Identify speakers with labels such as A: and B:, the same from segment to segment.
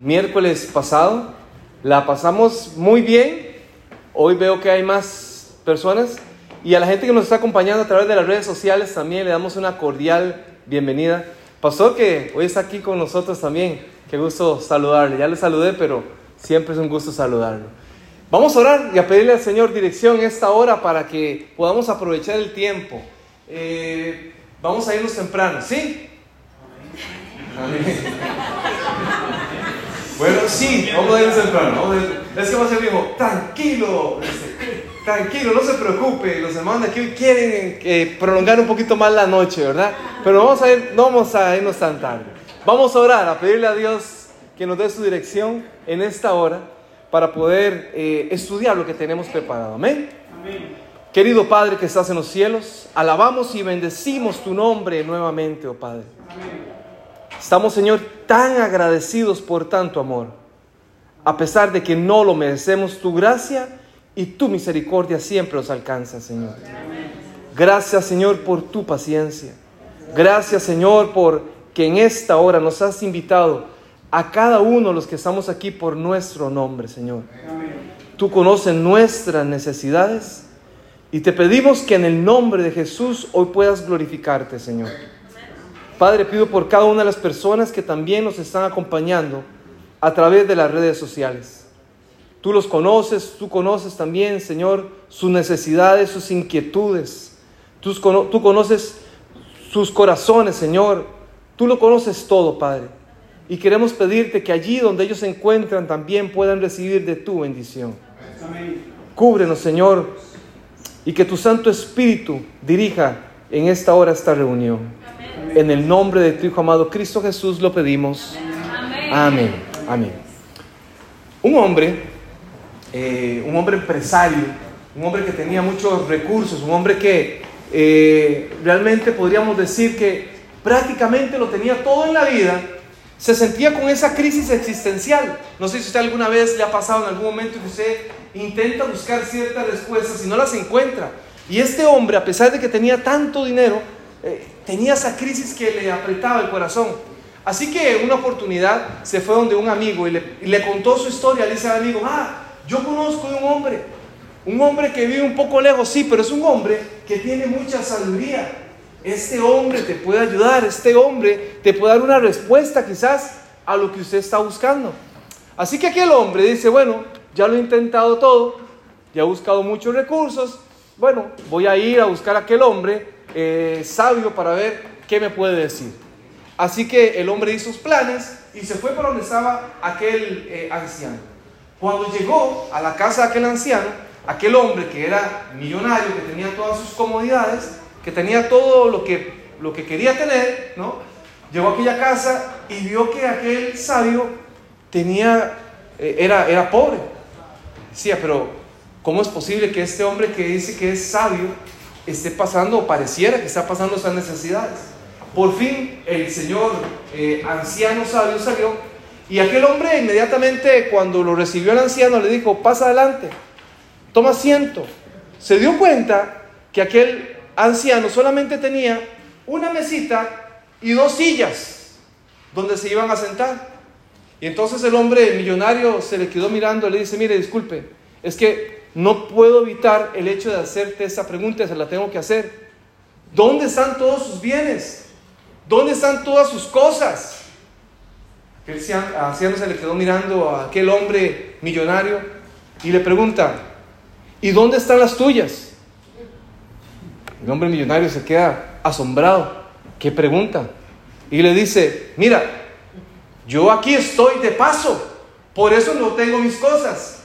A: miércoles pasado. La pasamos muy bien. Hoy veo que hay más personas. Y a la gente que nos está acompañando a través de las redes sociales también le damos una cordial bienvenida. Pastor que hoy está aquí con nosotros también. Qué gusto saludarle. Ya le saludé, pero siempre es un gusto saludarlo. Vamos a orar y a pedirle al Señor dirección esta hora para que podamos aprovechar el tiempo. Eh, vamos a irnos temprano, ¿sí? Bueno, sí, vamos a irnos temprano. Es que va a ser dijo, tranquilo, tranquilo, no se preocupe. Los hermanos de aquí quieren eh, prolongar un poquito más la noche, ¿verdad? Pero vamos a ir, no vamos a irnos tan tarde. Vamos a orar, a pedirle a Dios que nos dé su dirección en esta hora para poder eh, estudiar lo que tenemos preparado. Amén. Querido Padre que estás en los cielos, alabamos y bendecimos tu nombre nuevamente, oh Padre. Estamos, Señor, tan agradecidos por tanto amor, a pesar de que no lo merecemos, tu gracia y tu misericordia siempre nos alcanza, Señor. Gracias, Señor, por tu paciencia. Gracias, Señor, por que en esta hora nos has invitado a cada uno de los que estamos aquí por nuestro nombre, Señor. Tú conoces nuestras necesidades y te pedimos que en el nombre de Jesús hoy puedas glorificarte, Señor. Padre, pido por cada una de las personas que también nos están acompañando a través de las redes sociales. Tú los conoces, tú conoces también, Señor, sus necesidades, sus inquietudes. Tú, tú conoces sus corazones, Señor. Tú lo conoces todo, Padre. Y queremos pedirte que allí donde ellos se encuentran también puedan recibir de tu bendición. Cúbrenos, Señor, y que tu Santo Espíritu dirija en esta hora esta reunión. En el nombre de tu Hijo amado Cristo Jesús lo pedimos. Amén. Amén. Un hombre, eh, un hombre empresario, un hombre que tenía muchos recursos, un hombre que eh, realmente podríamos decir que prácticamente lo tenía todo en la vida, se sentía con esa crisis existencial. No sé si usted alguna vez le ha pasado en algún momento que usted intenta buscar ciertas respuestas y no las encuentra. Y este hombre, a pesar de que tenía tanto dinero, eh, tenía esa crisis que le apretaba el corazón. Así que una oportunidad se fue donde un amigo y le, contó su historia. Le dice al amigo, ah, yo conozco de un hombre, un hombre que vive un poco lejos, sí, pero es un hombre que tiene mucha sabiduría. Este hombre te puede ayudar, este hombre te puede dar una respuesta quizás a lo que usted está buscando. Así que aquel hombre dice, bueno, ya lo he intentado todo, ya he buscado muchos recursos, bueno, voy a ir a buscar a aquel hombre eh, sabio para ver qué me puede decir. Así que el hombre hizo sus planes y se fue para donde estaba aquel eh, anciano. Cuando llegó a la casa de aquel anciano, aquel hombre que era millonario, que tenía todas sus comodidades, que tenía todo lo que, lo que quería tener, ¿no? Llegó a aquella casa y vio que aquel sabio tenía, eh, era, era pobre. Decía, pero ¿cómo es posible que este hombre que dice que es sabio esté pasando o pareciera que está pasando esas necesidades. Por fin el señor eh, anciano sabio salió y aquel hombre inmediatamente cuando lo recibió el anciano le dijo, pasa adelante, toma asiento. Se dio cuenta que aquel anciano solamente tenía una mesita y dos sillas donde se iban a sentar. Y entonces el hombre millonario se le quedó mirando y le dice, mire, disculpe, es que no puedo evitar el hecho de hacerte esa pregunta, se la tengo que hacer. ¿Dónde están todos sus bienes? ¿Dónde están todas sus cosas? Aquel anciano se le quedó mirando a aquel hombre millonario y le pregunta, ¿y dónde están las tuyas? El hombre millonario se queda asombrado. ¿Qué pregunta? Y le dice, mira, yo aquí estoy de paso, por eso no tengo mis cosas.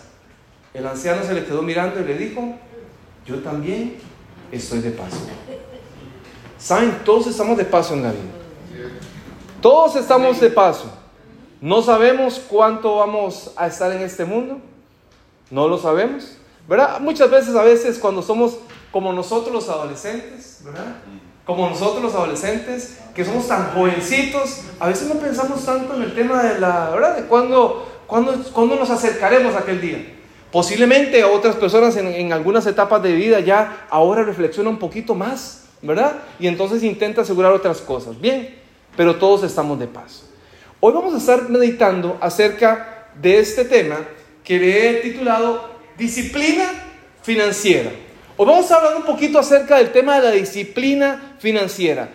A: El anciano se le quedó mirando y le dijo, yo también estoy de paso. ¿Saben? Todos estamos de paso en la vida. Todos estamos de paso. No sabemos cuánto vamos a estar en este mundo. No lo sabemos. ¿Verdad? Muchas veces, a veces, cuando somos como nosotros los adolescentes, ¿verdad? Como nosotros los adolescentes, que somos tan jovencitos, a veces no pensamos tanto en el tema de la, ¿verdad? De cuándo, nos acercaremos a aquel día. Posiblemente otras personas en, algunas etapas de vida ya ahora reflexionan un poquito más, ¿verdad? Y entonces intenta asegurar otras cosas. Bien, pero todos estamos de paso. Hoy vamos a estar meditando acerca de este tema que le he titulado Disciplina Financiera. Hoy vamos a hablar un poquito acerca del tema de la disciplina financiera.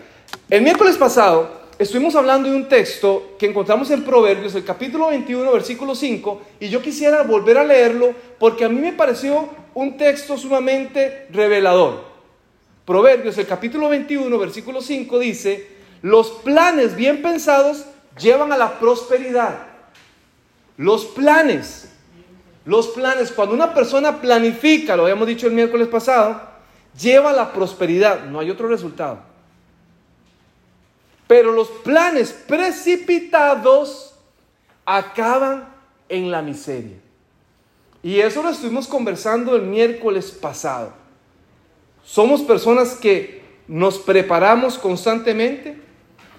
A: El miércoles pasado estuvimos hablando de un texto que encontramos en Proverbios, el capítulo 21, versículo 5, y yo quisiera volver a leerlo porque a mí me pareció un texto sumamente revelador. Proverbios, el capítulo 21, versículo 5 dice, los planes bien pensados llevan a la prosperidad. Los planes, los planes, cuando una persona planifica, lo habíamos dicho el miércoles pasado, lleva a la prosperidad, no hay otro resultado. Pero los planes precipitados acaban en la miseria. Y eso lo estuvimos conversando el miércoles pasado. Somos personas que nos preparamos constantemente.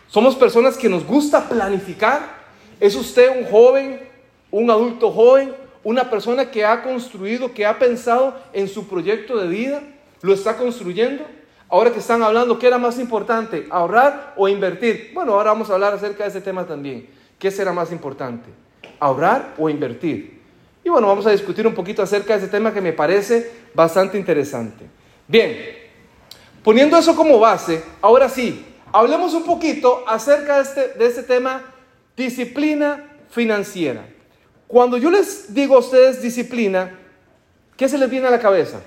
A: Somos personas que nos gusta planificar. ¿Es usted un joven, un adulto joven, una persona que ha construido, que ha pensado en su proyecto de vida? ¿Lo está construyendo? Ahora que están hablando, ¿qué era más importante? ¿Ahorrar o invertir? Bueno, ahora vamos a hablar acerca de ese tema también. ¿Qué será más importante? ¿Ahorrar o invertir? Y bueno, vamos a discutir un poquito acerca de ese tema que me parece bastante interesante. Bien, poniendo eso como base, ahora sí, hablemos un poquito acerca de este, este tema, disciplina financiera. Cuando yo les digo a ustedes disciplina, ¿qué se les viene a la cabeza?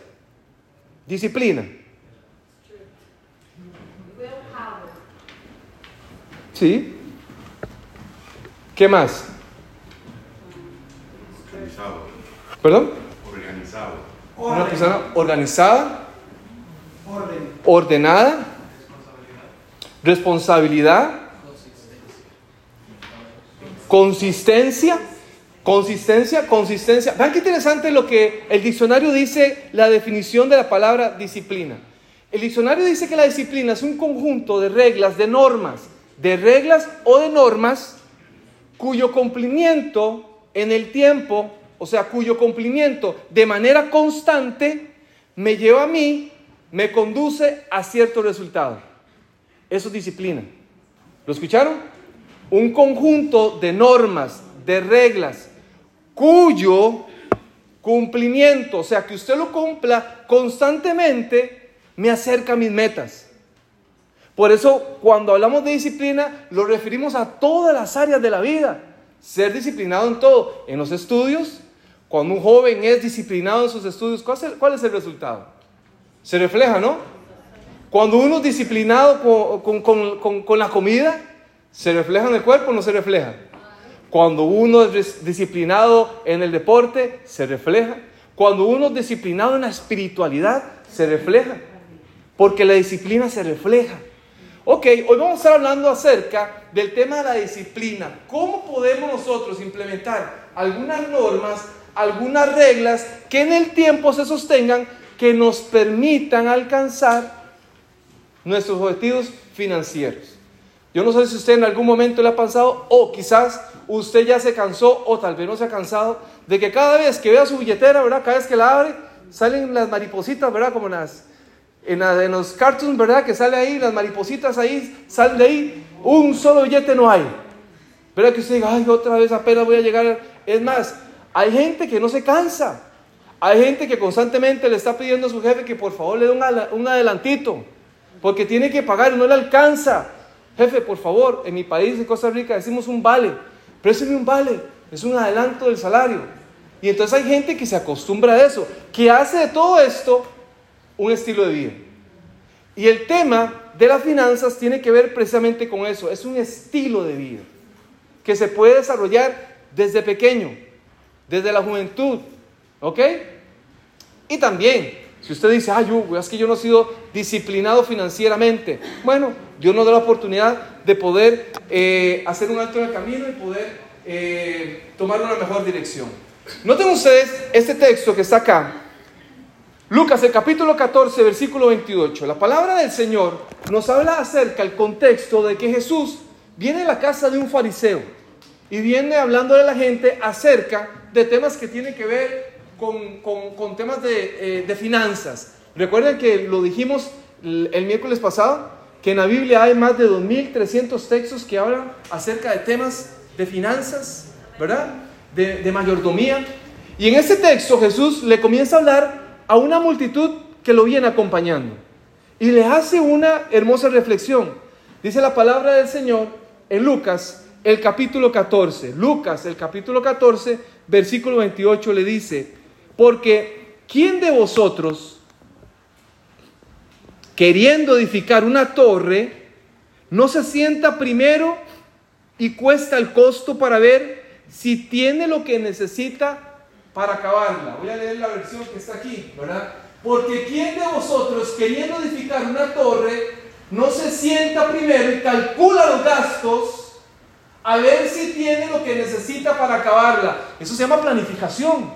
A: Disciplina. ¿Sí? ¿Qué más?
B: Organizado.
A: ¿Perdón?
B: Organizado.
A: Una persona organizada, ordenada, responsabilidad, consistencia, consistencia, consistencia. Vean qué interesante lo que el diccionario dice, la definición de la palabra disciplina. El diccionario dice que la disciplina es un conjunto de reglas, de normas, de reglas o de normas cuyo cumplimiento en el tiempo, o sea, cuyo cumplimiento de manera constante me lleva a mí, me conduce a cierto resultado. Eso es disciplina. ¿Lo escucharon? Un conjunto de normas, de reglas, cuyo cumplimiento, o sea, que usted lo cumpla constantemente, me acerca a mis metas. Por eso, cuando hablamos de disciplina, lo referimos a todas las áreas de la vida. Ser disciplinado en todo, en los estudios. Cuando un joven es disciplinado en sus estudios, ¿cuál es el, resultado? Se refleja, ¿no? Cuando uno es disciplinado con, con, con, con, la comida, ¿se refleja en el cuerpo o no se refleja? Cuando uno es disciplinado en el deporte, se refleja. Cuando uno es disciplinado en la espiritualidad, se refleja. Porque la disciplina se refleja. Ok, hoy vamos a estar hablando acerca del tema de la disciplina. ¿Cómo podemos nosotros implementar algunas normas, algunas reglas que en el tiempo se sostengan, que nos permitan alcanzar nuestros objetivos financieros? Yo no sé si usted en algún momento le ha pasado o quizás usted ya se cansó o tal vez no se ha cansado de que cada vez que vea su billetera, ¿verdad? Cada vez que la abre, salen las maripositas, ¿verdad? Como las en, los cartoons, ¿verdad? Que sale ahí, las maripositas ahí, salen de ahí, un solo billete no hay. ¿Verdad? Que usted diga, ay, otra vez apenas voy a llegar. Es más, hay gente que no se cansa. Hay gente que constantemente le está pidiendo a su jefe que por favor le dé un, un adelantito, porque tiene que pagar y no le alcanza. Jefe, por favor, en mi país, en Costa Rica, decimos un vale. Présteme un vale, es un adelanto del salario. Y entonces hay gente que se acostumbra a eso, que hace de todo esto un estilo de vida. Y el tema de las finanzas tiene que ver precisamente con eso. Es un estilo de vida que se puede desarrollar desde pequeño, desde la juventud. ¿Ok? Y también, si usted dice, ay, Hugo, es que yo no he sido disciplinado financieramente. Bueno, Dios nos da la oportunidad de poder eh, hacer un alto en el camino y poder eh, tomar una mejor dirección. Noten ustedes este texto que está acá, Lucas, capítulo 14, versículo 28. La palabra del Señor nos habla acerca del contexto de que Jesús viene a la casa de un fariseo y viene hablando a la gente acerca de temas que tienen que ver con, con, con temas de, eh, de, finanzas. Recuerden que lo dijimos el, el miércoles pasado, que en la Biblia hay más de 2.300 textos que hablan acerca de temas de finanzas, ¿verdad? De, de mayordomía. Y en ese texto Jesús le comienza a hablar a una multitud que lo viene acompañando. Y le hace una hermosa reflexión. Dice la palabra del Señor en Lucas, el capítulo 14. Lucas, el capítulo 14, versículo 28 le dice, porque ¿quién de vosotros, queriendo edificar una torre, no se sienta primero y cuesta el costo para ver si tiene lo que necesita para acabarla? Voy a leer la versión que está aquí, ¿verdad? Porque ¿quién de vosotros, queriendo edificar una torre, no se sienta primero y calcula los gastos a ver si tiene lo que necesita para acabarla? Eso se llama planificación.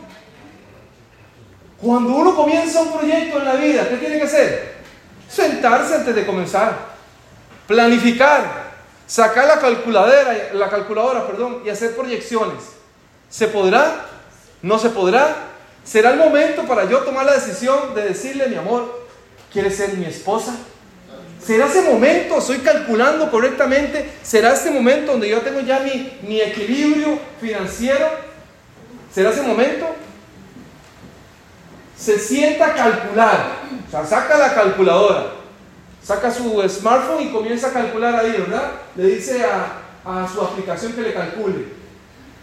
A: Cuando uno comienza un proyecto en la vida, ¿qué tiene que hacer? Sentarse antes de comenzar, planificar, sacar la calculadora, la calculadora, perdón, y hacer proyecciones. ¿Se podrá? ¿No se podrá? ¿Será el momento para yo tomar la decisión de decirle, mi amor, ¿quieres ser mi esposa? ¿Será ese momento? ¿Estoy calculando correctamente? ¿Será este momento donde yo tengo ya mi, equilibrio financiero? ¿Será ese momento? Se sienta a calcular. O sea, saca la calculadora. Saca su smartphone y comienza a calcular ahí, ¿verdad? Le dice a su aplicación que le calcule.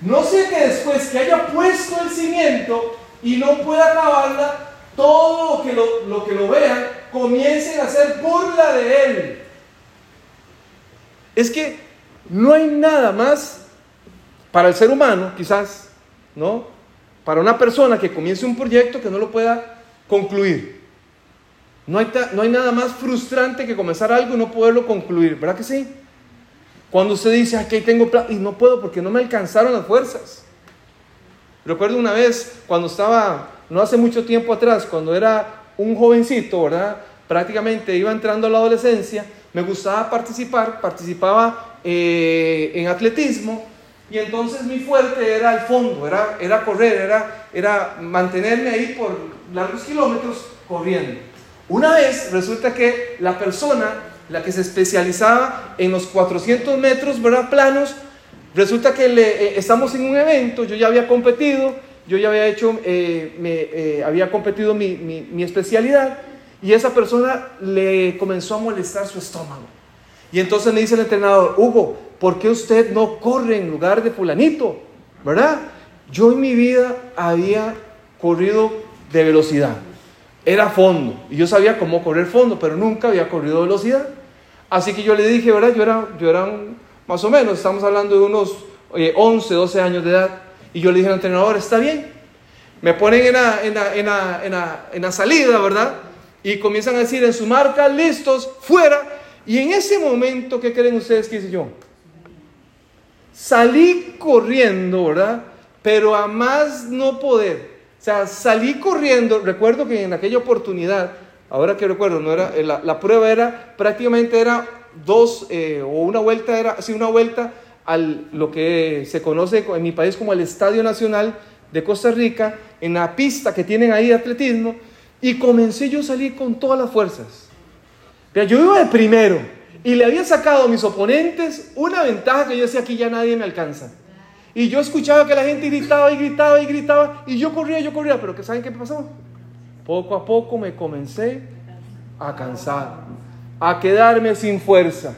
A: No sé que después que haya puesto el cimiento, y no puede acabarla, todo lo que lo, lo, que lo vean comiencen a hacer burla de él. Es que no hay nada más para el ser humano, quizás, ¿no? Para una persona que comience un proyecto que no lo pueda concluir. No hay, no hay nada más frustrante que comenzar algo y no poderlo concluir, ¿verdad que sí? Cuando usted dice, aquí tengo plan y no puedo porque no me alcanzaron las fuerzas. Recuerdo una vez cuando estaba, no hace mucho tiempo atrás, cuando era un jovencito, ¿verdad? Prácticamente iba entrando a la adolescencia, me gustaba participar, participaba eh, en atletismo y entonces mi fuerte era el fondo, era, era correr, era, era mantenerme ahí por largos kilómetros corriendo. Una vez resulta que la persona, la que se especializaba en los 400 metros, ¿verdad? Planos, Resulta que le, eh, estamos en un evento, yo ya había competido, yo ya había hecho, eh, me, eh, había competido mi, mi, especialidad y esa persona le comenzó a molestar su estómago. Y entonces me dice el entrenador, Hugo, ¿por qué usted no corre en lugar de fulanito? ¿Verdad? Yo en mi vida había corrido de velocidad. Era fondo. Y yo sabía cómo correr fondo, pero nunca había corrido velocidad. Así que yo le dije, ¿verdad? Yo era, yo era un, más o menos, estamos hablando de unos 11, 12 años de edad. Y yo le dije al entrenador, está bien. Me ponen en la, en la, en la, en la, salida, ¿verdad? Y comienzan a decir en su marca, listos, fuera. Y en ese momento, ¿qué creen ustedes que hice yo? Salí corriendo, ¿verdad? Pero a más no poder. O sea, salí corriendo. Recuerdo que en aquella oportunidad, ahora que recuerdo, no era, la, la prueba era prácticamente era dos eh, o una vuelta, era así una vuelta a lo que se conoce en mi país como el Estadio Nacional de Costa Rica, en la pista que tienen ahí de atletismo, y comencé yo a salir con todas las fuerzas. Yo iba de primero y le había sacado a mis oponentes una ventaja que yo decía aquí ya nadie me alcanza. Y yo escuchaba que la gente gritaba y gritaba y gritaba y yo corría, yo corría, pero ¿saben qué pasó? Poco a poco me comencé a cansar a quedarme sin fuerza.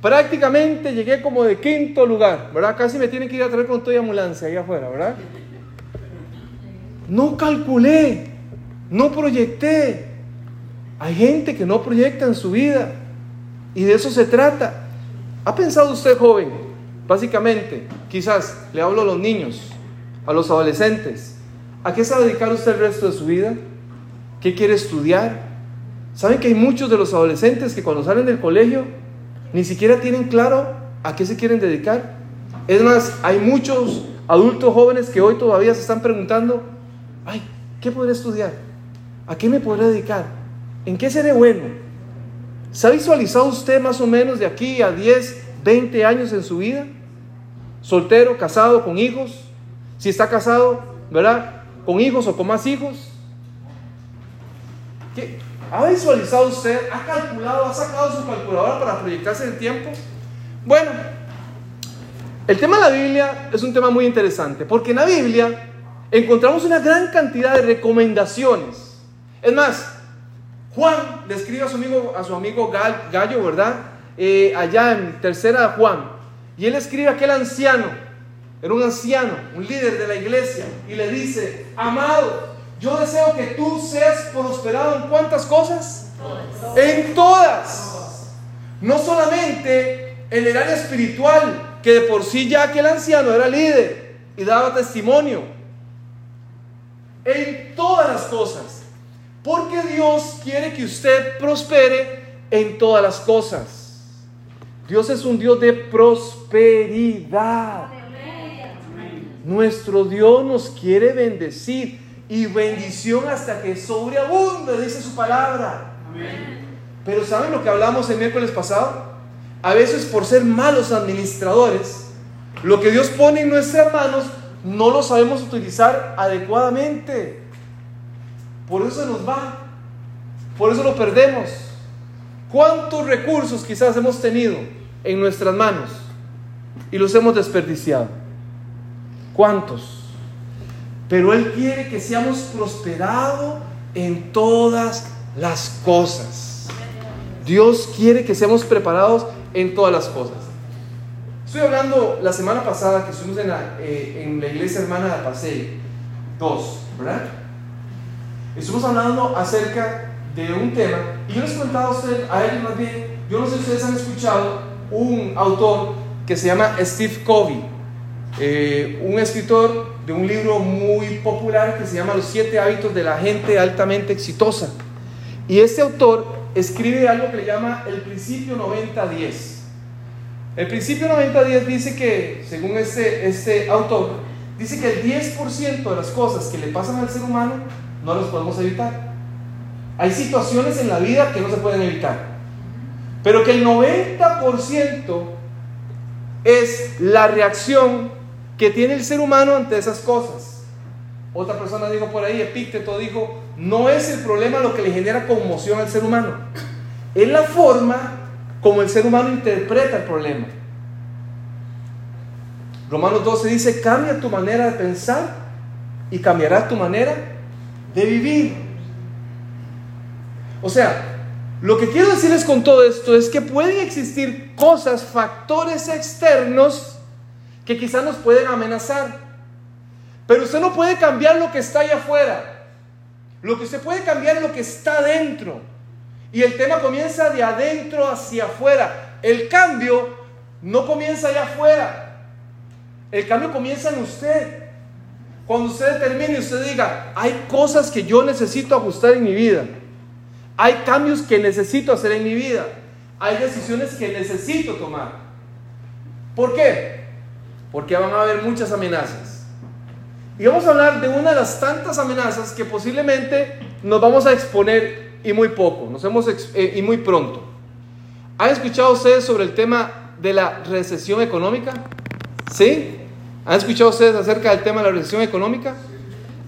A: Prácticamente llegué como de quinto lugar, ¿verdad? Casi me tienen que ir a traer con toda ambulancia ahí afuera, ¿verdad? No calculé, no proyecté. Hay gente que no proyecta en su vida y de eso se trata. ¿Ha pensado usted, joven? Básicamente, quizás le hablo a los niños, a los adolescentes. ¿A qué se va a dedicar usted el resto de su vida? ¿Qué quiere estudiar? ¿Saben que hay muchos de los adolescentes que cuando salen del colegio ni siquiera tienen claro a qué se quieren dedicar? Es más, hay muchos adultos jóvenes que hoy todavía se están preguntando, ay, ¿qué podré estudiar? ¿A qué me podré dedicar? ¿En qué seré bueno? ¿Se ha visualizado usted más o menos de aquí a 10, 20 años en su vida? ¿Soltero, casado, con hijos? Si está casado, ¿verdad? ¿Con hijos o con más hijos? ¿Qué? ¿Ha visualizado usted? ¿Ha calculado? ¿Ha sacado su calculadora para proyectarse en el tiempo? Bueno, El tema de la Biblia es un tema muy interesante, porque en la Biblia encontramos una gran cantidad de recomendaciones. Es más, Juan le escribe a su amigo, a su amigo Gallo, ¿verdad? Eh, allá en tercera Juan. Y él escribe a aquel anciano, era un anciano, un líder de la iglesia, y le dice, amado, yo deseo que tú seas prosperado en cuántas cosas? En todas. No solamente en el área espiritual, que de por sí ya aquel anciano era líder y daba testimonio. En todas las cosas. Porque Dios quiere que usted prospere en todas las cosas. Dios es un Dios de prosperidad. Nuestro Dios nos quiere bendecir y bendición hasta que sobreabunde, dice su palabra. Pero ¿saben lo que hablamos el miércoles pasado? A veces por ser malos administradores, lo que Dios pone en nuestras manos no lo sabemos utilizar adecuadamente. Por eso se nos va. Por eso lo perdemos. ¿Cuántos recursos quizás hemos tenido en nuestras manos y los hemos desperdiciado? ¿Cuántos? Pero Él quiere que seamos prosperados en todas las cosas. Dios quiere que seamos preparados en todas las cosas. Estoy hablando la semana pasada que estuvimos en la, eh, en la iglesia hermana de Paseo 2, ¿verdad? Estuvimos hablando acerca de un tema y yo les contaba a ustedes, a ellos más bien, yo no sé si ustedes han escuchado un autor que se llama Steve Covey, eh, un escritor de un libro muy popular que se llama Los siete hábitos de la gente altamente exitosa. Y este autor escribe algo que le llama el principio 90-10. El principio 90-10 dice que, según este, este autor, dice que el 10% de las cosas que le pasan al ser humano no las podemos evitar. Hay situaciones en la vida que no se pueden evitar. Pero que el 90% es la reacción que tiene el ser humano ante esas cosas. Otra persona dijo por ahí, Epícteto dijo, no es el problema lo que le genera conmoción al ser humano, es la forma como el ser humano interpreta el problema. Romanos 12 dice, cambia tu manera de pensar y cambiará tu manera de vivir. O sea, lo que quiero decirles con todo esto es que pueden existir cosas, factores externos que quizás nos pueden amenazar. Pero usted no puede cambiar lo que está allá afuera. Lo que usted puede cambiar es lo que está adentro. Y el tema comienza de adentro hacia afuera. El cambio no comienza allá afuera. El cambio comienza en usted. Cuando usted termine y usted diga, hay cosas que yo necesito ajustar en mi vida. Hay cambios que necesito hacer en mi vida. Hay decisiones que necesito tomar. ¿Por qué? Porque van a haber muchas amenazas. Y vamos a hablar de una de las tantas amenazas que posiblemente nos vamos a exponer y muy poco, nos hemos eh, y muy pronto. ¿Han escuchado ustedes sobre el tema de la recesión económica? ¿Sí? ¿Han escuchado ustedes acerca del tema de la recesión económica?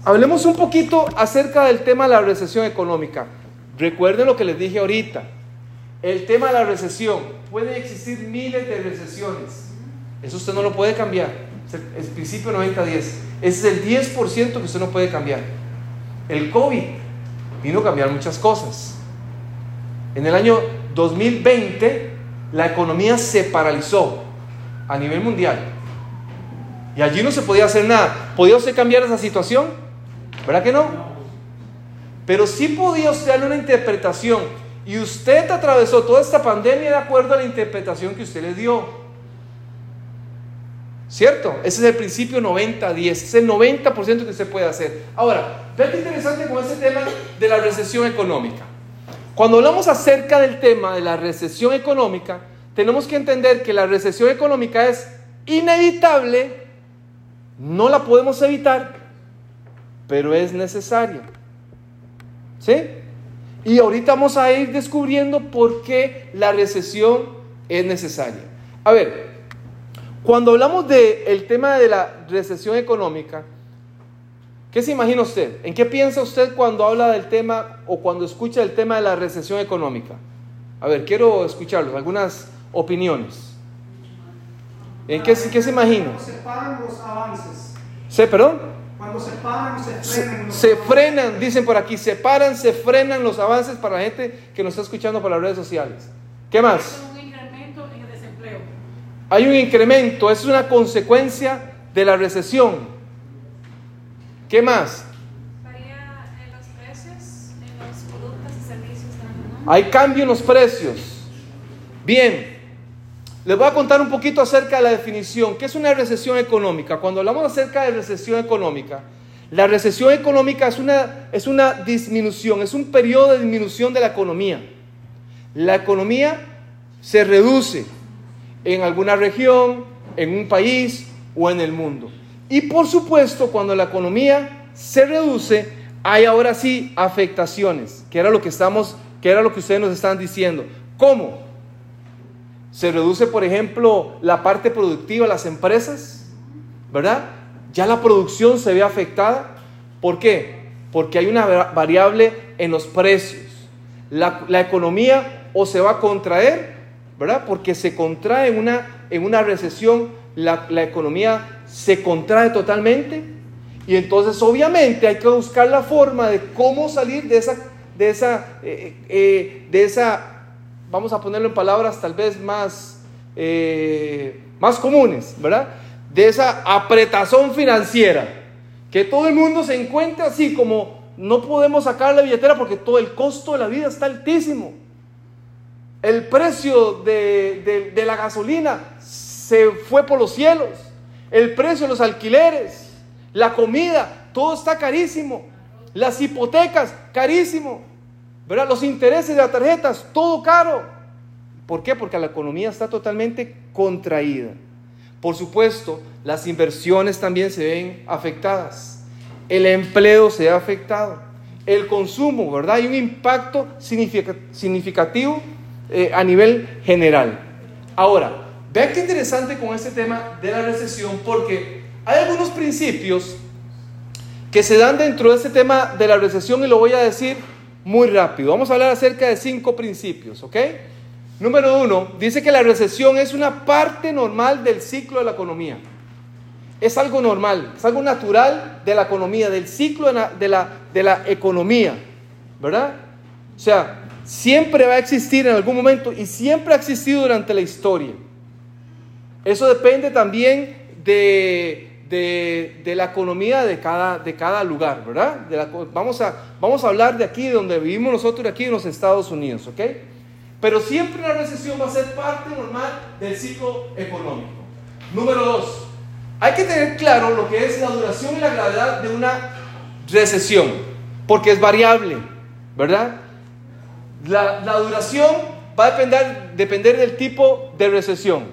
A: Hablemos un poquito acerca del tema de la recesión económica. Recuerden lo que les dije ahorita. El tema de la recesión. Pueden existir miles de recesiones. Eso usted no lo puede cambiar. Es el, principio 90-10. Ese es el 10% que usted no puede cambiar. El COVID vino a cambiar muchas cosas. En el año 2020 la economía se paralizó a nivel mundial. Y allí no se podía hacer nada. ¿Podía usted cambiar esa situación? ¿Verdad que no? Pero sí podía usted darle una interpretación. Y usted atravesó toda esta pandemia de acuerdo a la interpretación que usted le dio. ¿Cierto? Ese es el principio 90-10, es el 90% que se puede hacer. Ahora, vean qué interesante con ese tema de la recesión económica. Cuando hablamos acerca del tema de la recesión económica, tenemos que entender que la recesión económica es inevitable, no la podemos evitar, pero es necesaria. ¿Sí? Y ahorita vamos a ir descubriendo por qué la recesión es necesaria. A ver, cuando hablamos del tema de la recesión económica, ¿qué se imagina usted? ¿En qué piensa usted cuando habla del tema o cuando escucha el tema de la recesión económica? A ver, quiero escucharlos, algunas opiniones. ¿En qué, qué se imagina?
B: Se paran los avances.
A: ¿Se, perdón?
B: Cuando se paran, se frenan. los
A: se frenan, dicen por aquí, se paran, se frenan los avances para la gente que nos está escuchando por las redes sociales. ¿Qué más?
C: Con un incremento en el desempleo.
A: Hay un incremento, es una consecuencia de la recesión. ¿Qué más?
C: Varía en los precios, en los productos y servicios también, ¿no?
A: Hay cambio en los precios. Bien, les voy a contar un poquito acerca de la definición. ¿Qué es una recesión económica? Cuando hablamos acerca de recesión económica, la recesión económica es una, es una disminución, es un periodo de disminución de la economía. La economía se reduce en alguna región, en un país o en el mundo. Y por supuesto, cuando la economía se reduce, hay ahora sí afectaciones, que era lo que estamos, que era lo que ustedes nos están diciendo. ¿Cómo? Se reduce, por ejemplo, la parte productiva las empresas, ¿verdad? Ya la producción se ve afectada. ¿Por qué? Porque hay una va- variable en los precios. La, la economía o se va a contraer, ¿verdad? Porque se contrae en una, en una recesión, la, la economía se contrae totalmente. Y entonces obviamente hay que buscar la forma de cómo salir de esa, de esa, eh, eh, de esa vamos a ponerlo en palabras tal vez más, eh, más comunes, ¿verdad? De esa apretazón financiera, que todo el mundo se encuentra así como no podemos sacar la billetera porque todo el costo de la vida está altísimo. El precio de, de- de la gasolina se fue por los cielos. El precio de los alquileres, la comida, todo está carísimo. Las hipotecas, carísimo. ¿Verdad? Los intereses de las tarjetas, todo caro. ¿Por qué? Porque la economía está totalmente contraída. Por supuesto, las inversiones también se ven afectadas. El empleo se ha afectado. El consumo, ¿verdad? Hay un impacto significa- significativo eh, a nivel general. Ahora, vean qué interesante con este tema de la recesión, porque hay algunos principios que se dan dentro de este tema de la recesión y lo voy a decir muy rápido. Vamos a hablar acerca de cinco principios, ¿ok? Número uno, dice que la recesión es una parte normal del ciclo de la economía. Es algo normal, es algo natural de la economía, del ciclo de la, de la, economía, ¿verdad? O sea, siempre va a existir en algún momento y siempre ha existido durante la historia. Eso depende también de, de- la economía de cada, de cada lugar, ¿verdad? Vamos, a, vamos a hablar de aquí, de donde vivimos nosotros, de aquí en los Estados Unidos, ¿ok? Pero siempre la recesión va a ser parte normal del ciclo económico. Número dos, hay que tener claro lo que es la duración y la gravedad de una recesión, porque es variable, ¿verdad? La, la duración va a depender, depender del tipo de recesión,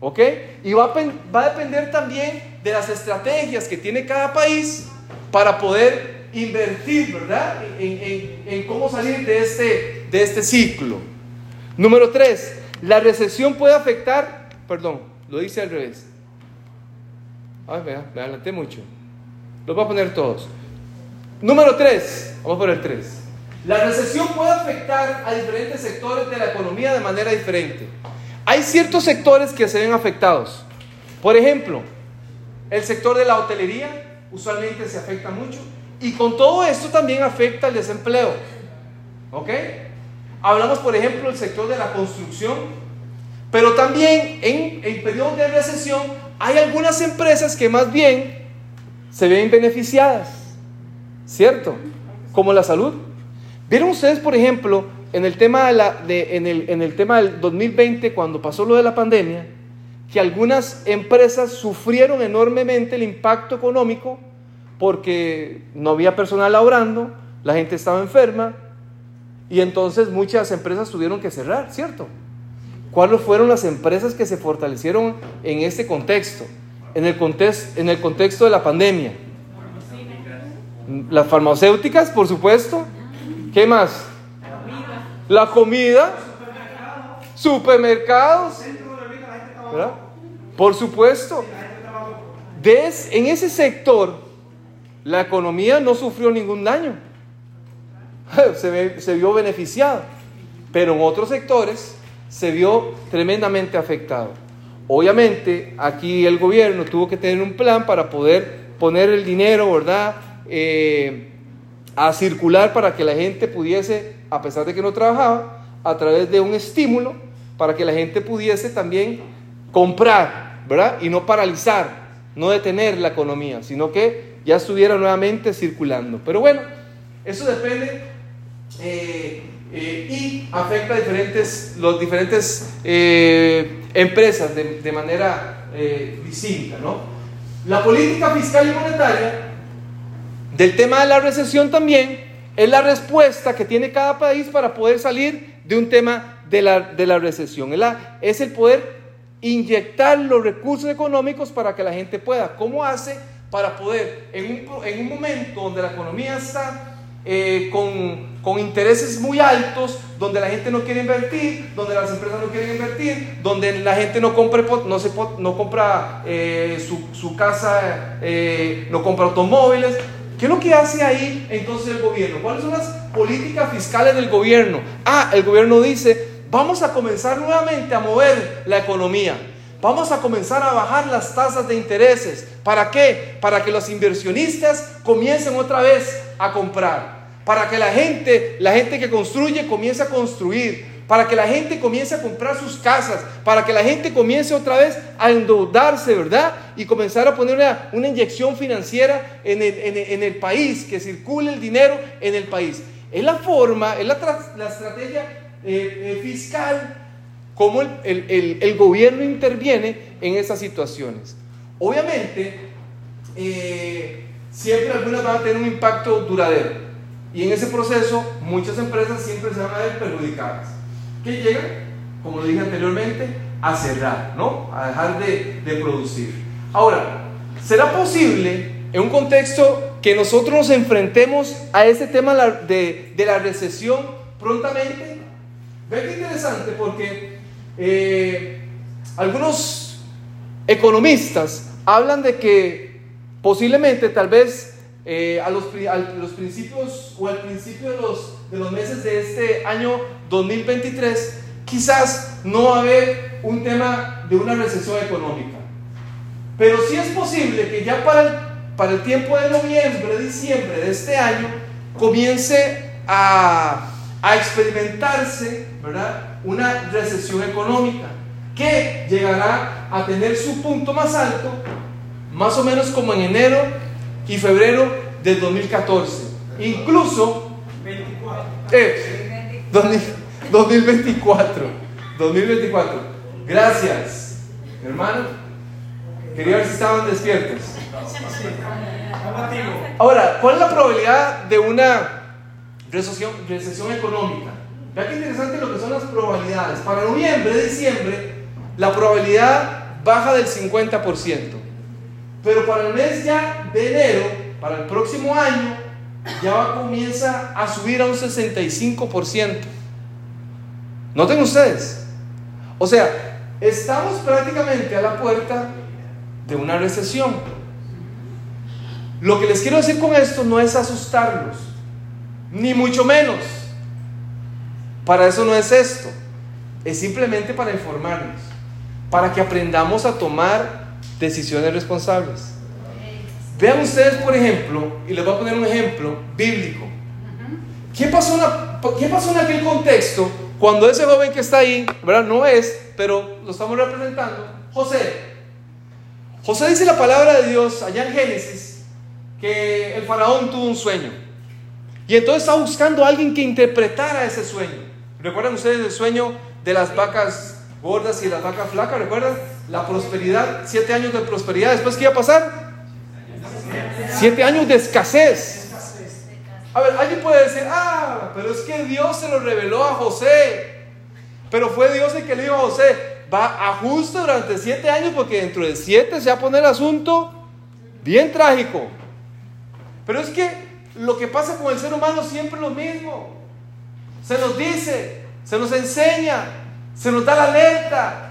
A: ¿ok? Y va va a depender también de las estrategias que tiene cada país para poder invertir, ¿verdad? En, en- cómo salir de este, de este ciclo. Número tres, la recesión puede afectar, perdón, lo dice al revés. Ay, vea, me adelanté mucho. Los voy a poner todos. Número 3, vamos a poner 3. La recesión puede afectar a diferentes sectores de la economía de manera diferente. Hay ciertos sectores que se ven afectados. Por ejemplo, el sector de la hotelería usualmente se afecta mucho. Y con todo esto también afecta el desempleo. ¿Ok? Hablamos, por ejemplo, del sector de la construcción. Pero también en, en periodos de recesión hay algunas empresas que más bien se ven beneficiadas. ¿Cierto? Como la salud. ¿Vieron ustedes, por ejemplo, en el tema, de la, de- en el, en el tema del 2020, cuando pasó lo de la pandemia, que algunas empresas sufrieron enormemente el impacto económico porque no había personal laborando, la gente estaba enferma y entonces muchas empresas tuvieron que cerrar, ¿cierto? ¿Cuáles fueron las empresas que se fortalecieron en este contexto? En el, en el contexto de la pandemia. Las farmacéuticas, por supuesto. ¿Qué más? La comida. Supermercados. Por supuesto. en ese sector, la economía no sufrió ningún daño. Se, vio beneficiado. Pero en otros sectores se vio tremendamente afectado. obviamente aquí el gobierno tuvo que tener un plan para poder poner el dinero, ¿verdad? Eh, a circular para que la gente pudiese, a pesar de que no trabajaba, a través de un estímulo, para que la gente pudiese también comprar, ¿verdad? Y no paralizar, no detener la economía, sino que ya estuviera nuevamente circulando. Pero bueno, eso depende eh, eh, y afecta a diferentes, los diferentes eh, empresas de, de manera distinta, ¿no? La política fiscal y monetaria del tema de la recesión también es la respuesta que tiene cada país para poder salir de un tema de la, de la recesión. Es, la, es el poder inyectar los recursos económicos para que la gente pueda. ¿Cómo hace para poder, en un, en un momento donde la economía está eh, con, con, intereses muy altos, donde la gente no quiere invertir, donde las empresas no quieren invertir, donde la gente no, compre, no, se, no compra eh, su, su, casa, eh, no compra automóviles. ¿Qué es lo que hace ahí entonces el gobierno? ¿Cuáles son las políticas fiscales del gobierno? Ah, el gobierno dice, vamos a comenzar nuevamente a mover la economía. Vamos a comenzar a bajar las tasas de intereses. ¿Para qué? Para que los inversionistas comiencen otra vez a comprar. Para que la gente, la gente que construye comience a construir. Para que la gente comience a comprar sus casas. Para que la gente comience otra vez a endeudarse, ¿verdad? Y comenzar a poner una, una inyección financiera en el, en, el, país, que circule el dinero en el país. Es la forma, es la, la estrategia eh, eh, fiscal, cómo el, el, el, gobierno interviene en esas situaciones. Obviamente, eh, siempre algunas van a tener un impacto duradero. Y en ese proceso, muchas empresas siempre se van a ver perjudicadas. Que llegan, como lo dije anteriormente, a cerrar, ¿no? A dejar de, de producir. Ahora, ¿será posible en un contexto que nosotros nos enfrentemos a ese tema de, de la recesión prontamente? Ve qué interesante porque eh, algunos economistas hablan de que posiblemente tal vez eh, a, los, a, los, principios o al principio de los, de los meses de este año 2023 quizás no va a haber un tema de una recesión económica. Pero sí es posible que ya para para el tiempo de noviembre, diciembre de este año comience a a experimentarse ¿verdad? una recesión económica que llegará a tener su punto más alto más o menos como en enero y febrero del 2014. Incluso
B: 24.
A: Eh, 2024. 2024. Gracias, hermano. Quería ver si estaban despiertos. Ahora, ¿cuál es la probabilidad de una recesión, recesión económica. Vea qué interesante lo que son las probabilidades. Para noviembre, diciembre, la probabilidad baja del 50%. Pero para el mes ya de enero, para el próximo año, ya comienza a subir a un 65%. Noten ustedes. O sea, estamos prácticamente a la puerta de una recesión. Lo que les quiero decir con esto no es asustarlos ni mucho menos. Para eso no es esto. Es simplemente para informarnos, para que aprendamos a tomar decisiones responsables. Vean ustedes, por ejemplo, y les voy a poner un ejemplo bíblico. ¿Qué pasó, en, ¿Qué pasó en aquel contexto cuando ese joven que está ahí, ¿verdad? No es, pero lo estamos representando, José. José dice la palabra de Dios allá en Génesis que el faraón tuvo un sueño. Y entonces estaba buscando a alguien que interpretara ese sueño. ¿Recuerdan ustedes el sueño de las vacas gordas y las vacas flacas? ¿Recuerdan? La prosperidad, siete años de prosperidad. ¿Después qué iba a pasar? Siete años de escasez. A ver, alguien puede decir, ah, pero es que Dios se lo reveló a José. Pero fue Dios el que le dijo a José, va a justo durante siete años porque dentro de siete se va a poner el asunto bien trágico. Pero es que lo que pasa con el ser humano siempre es lo mismo. Se nos dice, se nos enseña, se nos da la alerta.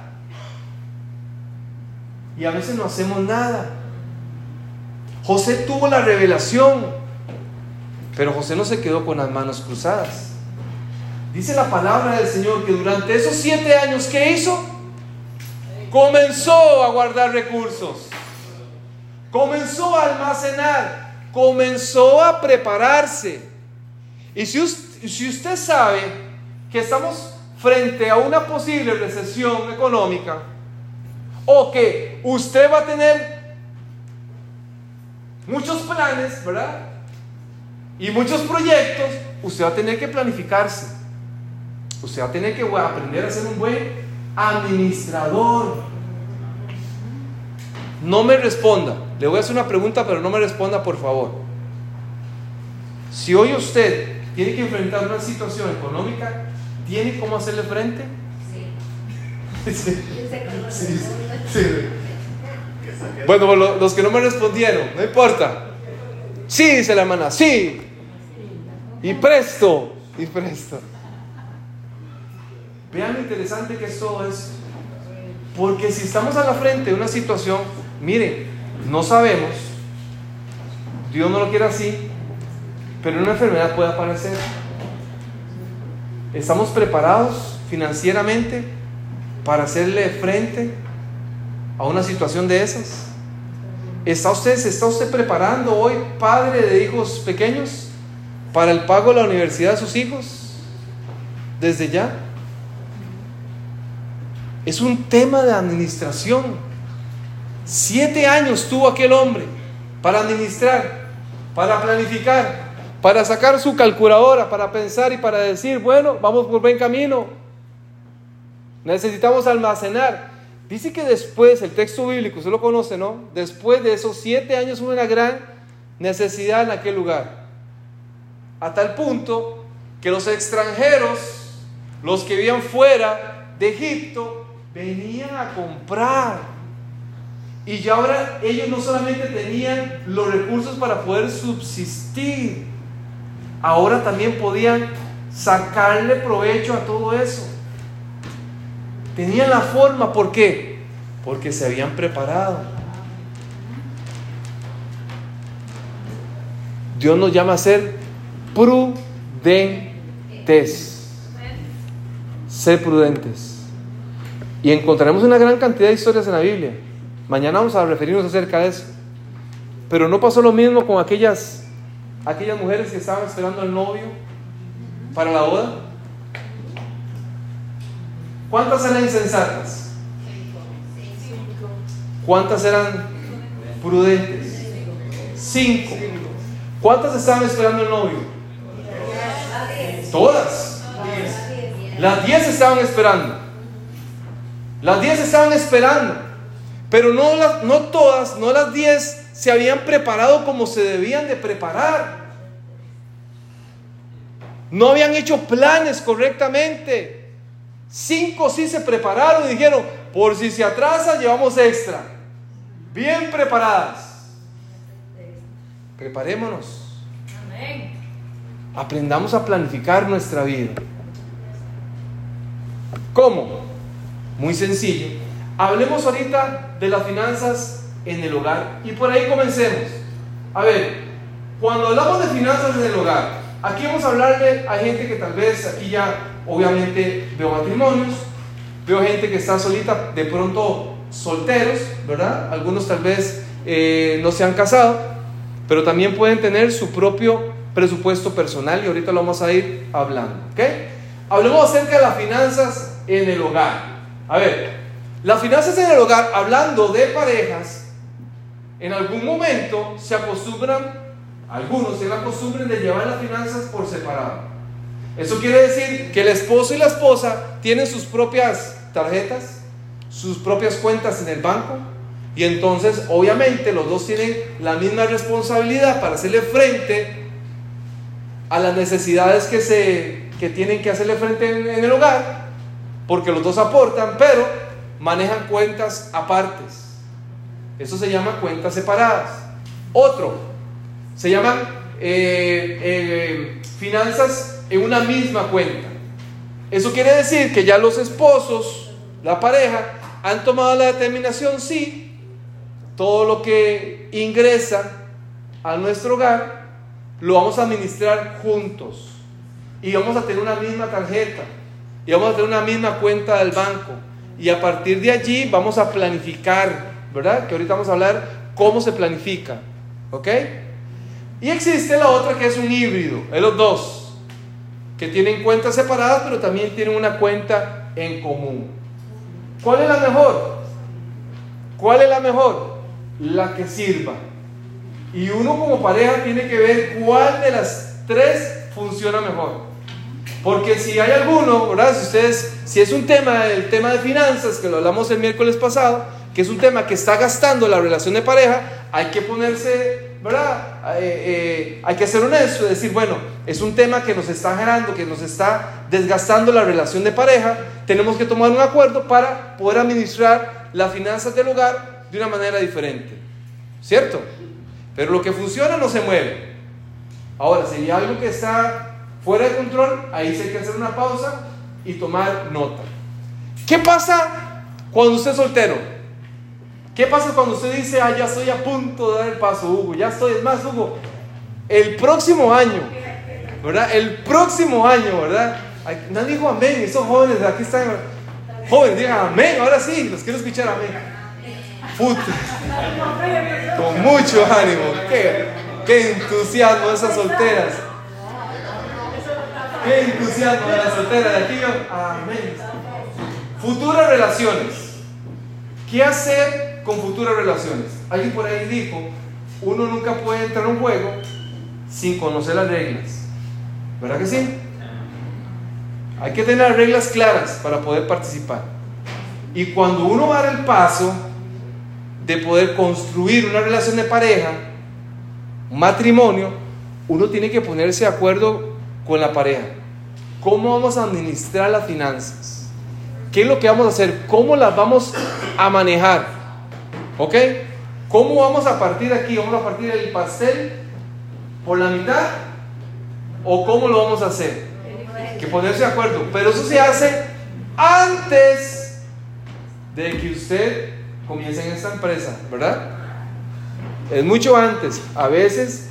A: Y a veces no hacemos nada. José tuvo la revelación, pero José no se quedó con las manos cruzadas. Dice la palabra del Señor que durante esos siete años que hizo, comenzó a guardar recursos, comenzó a almacenar, comenzó a prepararse. Y si us- si usted sabe que estamos frente a una posible recesión económica, o que usted va a tener muchos planes, ¿verdad? Y muchos proyectos, usted va a tener que planificarse. Usted va a tener que aprender a ser un buen administrador. No me responda. Le voy a hacer una pregunta, pero no me responda, por favor. Si hoy usted tiene que enfrentar una situación económica, ¿tiene cómo hacerle frente? Sí. Sí, sí, sí. Bueno, lo- los que no me respondieron, no importa. Sí, dice la hermana, sí. Y presto, y presto. Vean lo interesante que es esto. Porque si estamos a la frente de una situación, miren, no sabemos, Dios no lo quiere así, pero una enfermedad puede aparecer. ¿Estamos preparados financieramente para hacerle frente a una situación de esas? ¿Está usted, se está usted preparando hoy, padre de hijos pequeños, para el pago de la universidad de sus hijos? Desde ya. Es un tema de administración. Siete años tuvo aquel hombre para administrar, para planificar, para sacar su calculadora, para pensar y para decir, bueno, vamos por buen camino. Necesitamos almacenar. Dice que después, el texto bíblico, usted lo conoce, ¿no? Después de esos siete años hubo una gran necesidad en aquel lugar. A tal punto que los extranjeros, los que vivían fuera de Egipto, venían a comprar. Y ya ahora ellos no solamente tenían los recursos para poder subsistir, ahora también podían sacarle provecho a todo eso. Tenían la forma, ¿por qué? Porque se habían preparado. Dios nos llama a ser prudentes. Ser prudentes. Y encontraremos una gran cantidad de historias en la Biblia. Mañana vamos a referirnos acerca de eso. Pero no pasó lo mismo con aquellas, aquellas mujeres que estaban esperando al novio para la boda. ¿Cuántas eran insensatas? ¿Cuántas eran prudentes? Cinco. ¿Cuántas estaban esperando el novio? Todas. Las diez estaban esperando. Las diez estaban esperando. Pero no, las, no todas, no las diez se habían preparado como se debían de preparar. No habían hecho planes correctamente. Cinco sí se prepararon y dijeron, por si se atrasa, llevamos extra. Bien preparadas. Preparémonos. Aprendamos a planificar nuestra vida. ¿Cómo? Muy sencillo. Hablemos ahorita de las finanzas en el hogar y por ahí comencemos. A ver, cuando hablamos de finanzas en el hogar, aquí vamos a hablarle a gente que tal vez aquí ya obviamente veo matrimonios, veo gente que está solita, de pronto solteros, ¿verdad? Algunos tal vez eh, no se han casado, pero también pueden tener su propio presupuesto personal y ahorita lo vamos a ir hablando, ¿ok? Hablemos acerca de las finanzas en el hogar. A ver, las finanzas en el hogar, hablando de parejas, en algún momento se acostumbran, algunos tienen la costumbre de llevar las finanzas por separado. Eso quiere decir que el esposo y la esposa tienen sus propias tarjetas, sus propias cuentas en el banco, y entonces obviamente los dos tienen la misma responsabilidad para hacerle frente a las necesidades que, se, que tienen que hacerle frente en, en el hogar, porque los dos aportan, pero manejan cuentas apartes. Eso se llama cuentas separadas. Otro, se llaman eh, eh, finanzas en una misma cuenta. Eso quiere decir que ya los esposos, la pareja, han tomado la determinación, sí, todo lo que ingresa a nuestro hogar lo vamos a administrar juntos. Y vamos a tener una misma tarjeta. Y vamos a tener una misma cuenta del banco. Y a partir de allí vamos a planificar, ¿verdad? Que ahorita vamos a hablar cómo se planifica, ¿ok? Y existe la otra que es un híbrido, es los dos, que tienen cuentas separadas pero también tienen una cuenta en común. ¿Cuál es la mejor? ¿Cuál es la mejor? La que sirva. Y uno como pareja tiene que ver cuál de las tres funciona mejor. Porque si hay alguno, ¿verdad? Si ustedes, si es un tema, el tema de finanzas, que lo hablamos el miércoles pasado, que es un tema que está gastando la relación de pareja, hay que ponerse, ¿verdad? Eh, eh, hay que ser honesto decir, bueno, es un tema que nos está generando, que nos está desgastando la relación de pareja, tenemos que tomar un acuerdo para poder administrar las finanzas del hogar de una manera diferente. ¿Cierto? Pero lo que funciona no se mueve. Ahora, si hay algo que está fuera de control, ahí sí hay que hacer una pausa y tomar nota. ¿Qué pasa cuando usted es soltero? ¿Qué pasa cuando usted dice, ah, ya estoy a punto de dar el paso, Hugo? Ya estoy, es más, Hugo, el próximo año, ¿verdad? El próximo año, ¿verdad? nadie dijo amén, esos jóvenes de aquí están. Jóvenes, digan amén, ahora sí, los quiero escuchar amén. Puta. Con mucho ánimo. Qué, qué entusiasmo esas solteras. Qué entusiasmo de las solteras de aquí. Amén. Futuras relaciones. ¿Qué hacer con futuras relaciones? Alguien por ahí dijo, uno nunca puede entrar a un juego sin conocer las reglas. ¿Verdad que sí? Hay que tener reglas claras para poder participar. Y cuando uno va el paso de poder construir una relación de pareja, un matrimonio, uno tiene que ponerse de acuerdo con la pareja. ¿Cómo vamos a administrar las finanzas? ¿Qué es lo que vamos a hacer? ¿Cómo las vamos a manejar? ¿Ok? ¿Cómo vamos a partir aquí? ¿Vamos a partir el pastel por la mitad? ¿O cómo lo vamos a hacer? que ponerse de acuerdo. Pero eso se hace antes de que usted comience en esta empresa, ¿verdad? Es mucho antes. A veces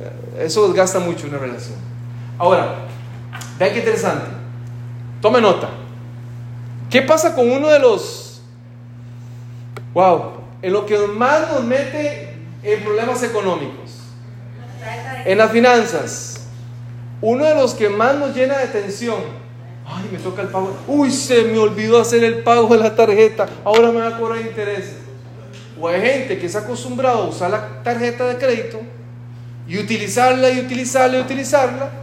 A: eh, eso desgasta mucho una relación. Ahora, vean qué interesante. Tome nota. ¿Qué pasa con uno de los... Wow, en lo que más nos mete en problemas económicos? En las finanzas uno de los que más nos llena de tensión, ay, me toca el pago, uy, se me olvidó hacer el pago de la tarjeta, ahora me va a cobrar intereses. O hay gente que se ha acostumbrado a usar la tarjeta de crédito y utilizarla y utilizarla y utilizarla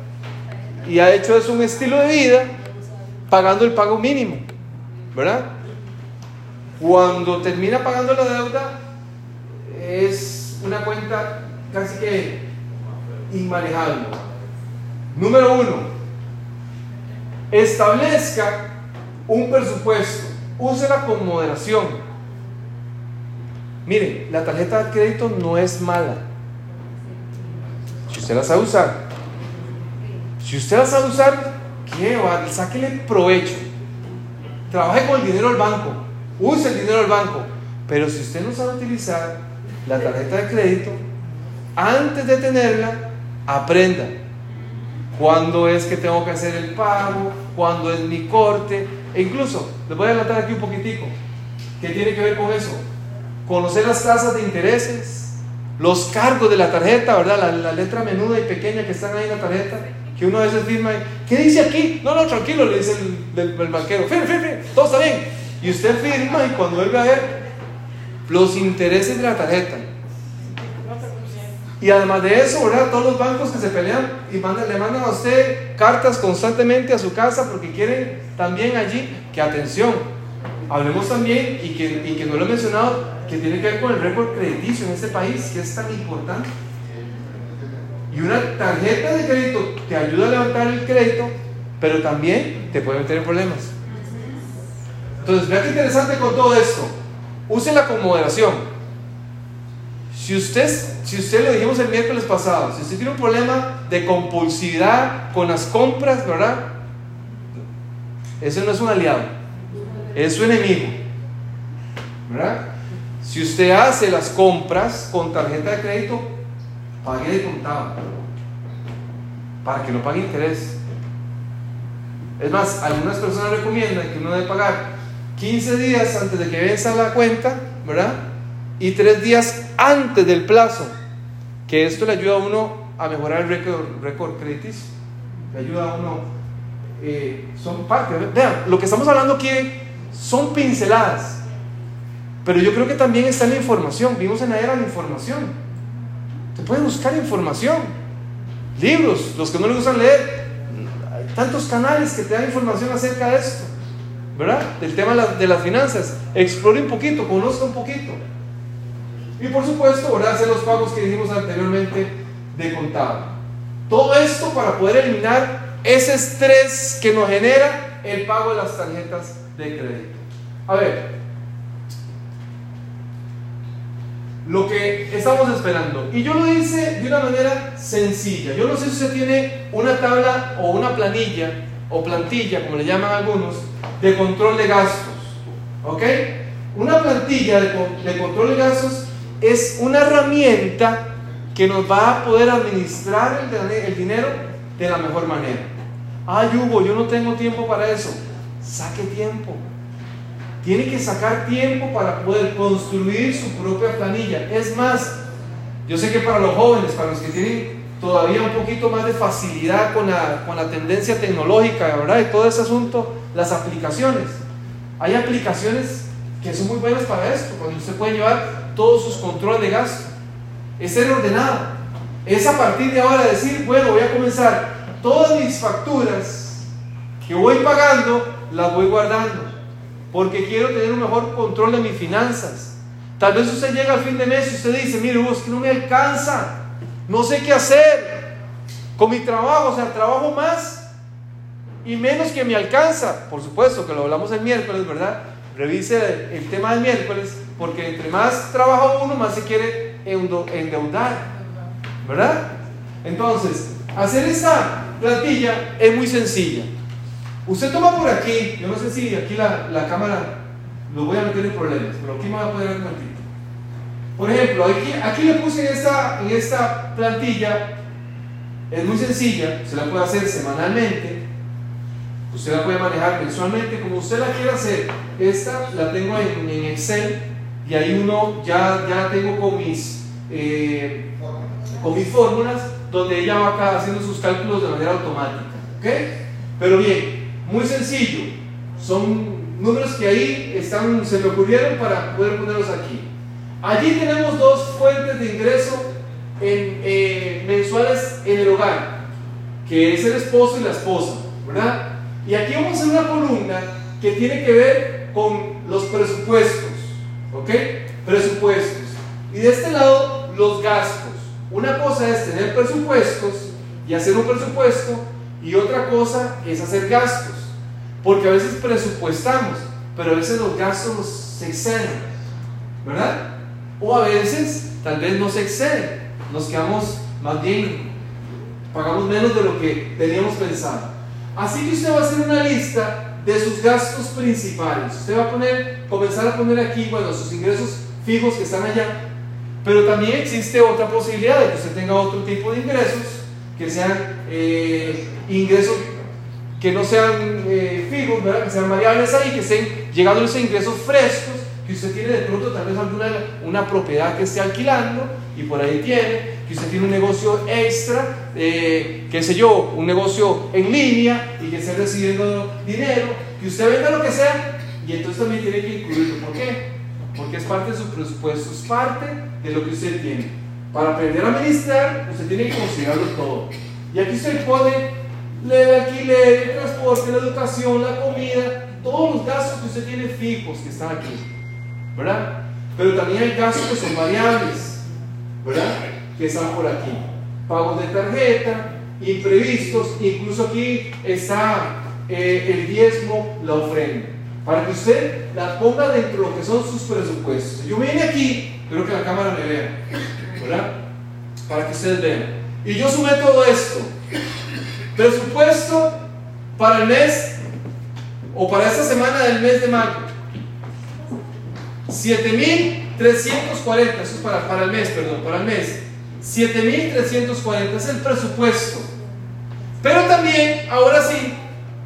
A: y ha hecho eso un estilo de vida pagando el pago mínimo, ¿verdad? Cuando termina pagando la deuda es una cuenta casi que inmanejable. Número uno, establezca un presupuesto, úsela con moderación. Mire, la tarjeta de crédito no es mala. Si usted la sabe usar, si usted la sabe usar, ¿qué va? Sáquele provecho. Trabaje con el dinero del banco, use el dinero del banco. Pero si usted no sabe utilizar la tarjeta de crédito, antes de tenerla, aprenda cuándo es que tengo que hacer el pago, cuándo es mi corte, e incluso, les voy a adelantar aquí un poquitico, ¿qué tiene que ver con eso? Conocer las tasas de intereses, los cargos de la tarjeta, ¿verdad? La, letra menuda y pequeña que están ahí en la tarjeta, que uno a veces firma, ¿qué dice aquí? No, no, tranquilo, le dice el, el, banquero, firme, firme, todo está bien. Y usted firma y cuando vuelve a ver los intereses de la tarjeta, y además de eso, ¿verdad? Todos los bancos que se pelean y le mandan a usted cartas constantemente a su casa porque quieren también allí que atención. Hablemos también, y que, y que no lo he mencionado, que tiene que ver con el récord crediticio en este país, que es tan importante. Y una tarjeta de crédito te ayuda a levantar el crédito, pero también te puede meter en problemas. Entonces, vea qué interesante con todo esto. Úsela con moderación. Si usted, si usted lo dijimos el miércoles pasado, si usted tiene un problema de compulsividad con las compras, ¿verdad? Ese no es un aliado, es su enemigo, ¿verdad? Si usted hace las compras con tarjeta de crédito, pague de contado, para que no pague interés. Es más, algunas personas recomiendan que uno debe pagar 15 días antes de que venza la cuenta, ¿verdad? Y 3 días antes del plazo, que esto le ayuda a uno a mejorar el récord, récord le ayuda a uno, eh, son parte, vean, lo que estamos hablando aquí son pinceladas, pero yo creo que también está en la información, vimos en la era la información, te puede buscar información, libros, los que no les gustan leer, hay tantos canales que te dan información acerca de esto. ¿verdad? Del tema de las finanzas. Explore un poquito, conozca un poquito. Y por supuesto, ¿verdad? Hacer los pagos que dijimos anteriormente de contado. Todo esto para poder eliminar ese estrés que nos genera el pago de las tarjetas de crédito. A ver, lo que estamos esperando. Y yo lo hice de una manera sencilla. Yo no sé si usted tiene una tabla o una planilla o plantilla, como le llaman algunos, de control de gastos. ¿Ok? Una plantilla de, control de gastos es una herramienta que nos va a poder administrar el, el dinero de la mejor manera. Ay, Hugo, yo no tengo tiempo para eso. Saque tiempo. Tiene que sacar tiempo para poder construir su propia planilla. Es más, yo sé que para los jóvenes, para los que tienen todavía un poquito más de facilidad con la, con la tendencia tecnológica, ¿verdad? Y todo ese asunto, las aplicaciones. Hay aplicaciones que son muy buenas para esto, cuando usted puede llevar todos sus controles de gasto. Es ser ordenado. Es a partir de ahora decir, bueno, voy a comenzar todas mis facturas que voy pagando, las voy guardando. Porque quiero tener un mejor control de mis finanzas. Tal vez usted llega al fin de mes y usted dice, mire, vos no me alcanza no sé qué hacer con mi trabajo, o sea, trabajo más y menos que me alcanza. Por supuesto que lo hablamos el miércoles, ¿verdad? Revise el, tema del miércoles, porque entre más trabaja uno, más se quiere endeudar, ¿verdad? Entonces, hacer esta plantilla es muy sencilla. Usted toma por aquí, yo no sé si aquí la, cámara lo voy a meter en problemas, pero aquí me voy a poner un momentito. Por ejemplo, aquí, aquí le puse en esta, en esta plantilla, es muy sencilla, se la puede hacer semanalmente, usted la puede manejar mensualmente, como usted la quiera hacer. Esta la tengo en, Excel y ahí uno ya, ya tengo con mis, eh, con mis fórmulas donde ella va acá haciendo sus cálculos de manera automática. ¿ok? Pero bien, muy sencillo. Son números que ahí están, se me ocurrieron para poder ponerlos aquí. Allí tenemos dos fuentes de ingreso eh, mensuales en el hogar, que es el esposo y la esposa, ¿verdad? Y aquí vamos a hacer una columna que tiene que ver con los presupuestos, ¿ok? Presupuestos. Y de este lado, los gastos. Una cosa es tener presupuestos y hacer un presupuesto, y otra cosa es hacer gastos. Porque a veces presupuestamos, pero a veces los gastos se exceden, ¿verdad? O a veces tal vez no se excede, nos quedamos más bien, pagamos menos de lo que teníamos pensado. Así que usted va a hacer una lista de sus gastos principales. Usted va a poner, comenzar a poner aquí, bueno, sus ingresos fijos que están allá, pero también existe otra posibilidad de que usted tenga otro tipo de ingresos, que sean eh, ingresos que no sean eh, fijos, ¿verdad? que sean variables ahí, que estén llegando esos ingresos frescos que usted tiene de pronto tal vez alguna una propiedad que esté alquilando y por ahí tiene, que usted tiene un negocio extra, eh, qué sé yo, un negocio en línea y que esté recibiendo dinero, que usted venda lo que sea y entonces también tiene que incluirlo. ¿Por qué? Porque es parte de su presupuesto, es parte de lo que usted tiene. Para aprender a administrar, usted tiene que considerarlo todo. Y aquí usted pone el alquiler, el transporte, la educación, la comida, todos los gastos que usted tiene fijos que están aquí. ¿verdad? Pero también hay gastos que son variables, ¿verdad? Que están por aquí. Pagos de tarjeta, imprevistos, incluso aquí está eh, el diezmo, la ofrenda. Para que usted la ponga dentro de lo que son sus presupuestos. Yo vine aquí, creo que la cámara me vea, Para que ustedes vean. Y yo sumé todo esto. Presupuesto para el mes o para esta semana del mes de mayo. 7.340, eso es para, para el mes, perdón, para el mes. 7.340 es el presupuesto. Pero también, ahora sí,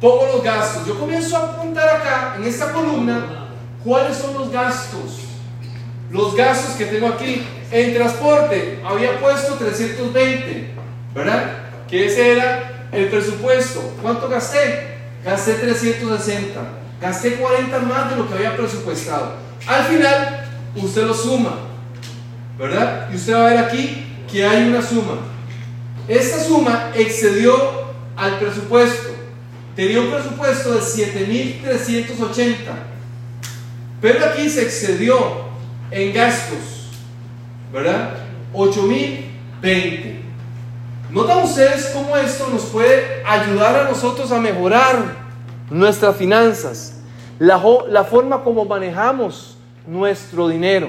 A: pongo los gastos. Yo comienzo a apuntar acá, en esta columna, ¿cuáles son los gastos? Los gastos que tengo aquí. En transporte había puesto 320, ¿verdad? Que ese era el presupuesto. ¿Cuánto gasté? Gasté 360. Gasté 40 más de lo que había presupuestado. Al final, usted lo suma, ¿verdad? Y usted va a ver aquí que hay una suma. Esta suma excedió al presupuesto. Tenía un presupuesto de 7.380. Pero aquí se excedió en gastos, ¿verdad? 8.020. ¿Notan ustedes cómo esto nos puede ayudar a nosotros a mejorar nuestras finanzas? La, la forma como manejamos nuestro dinero,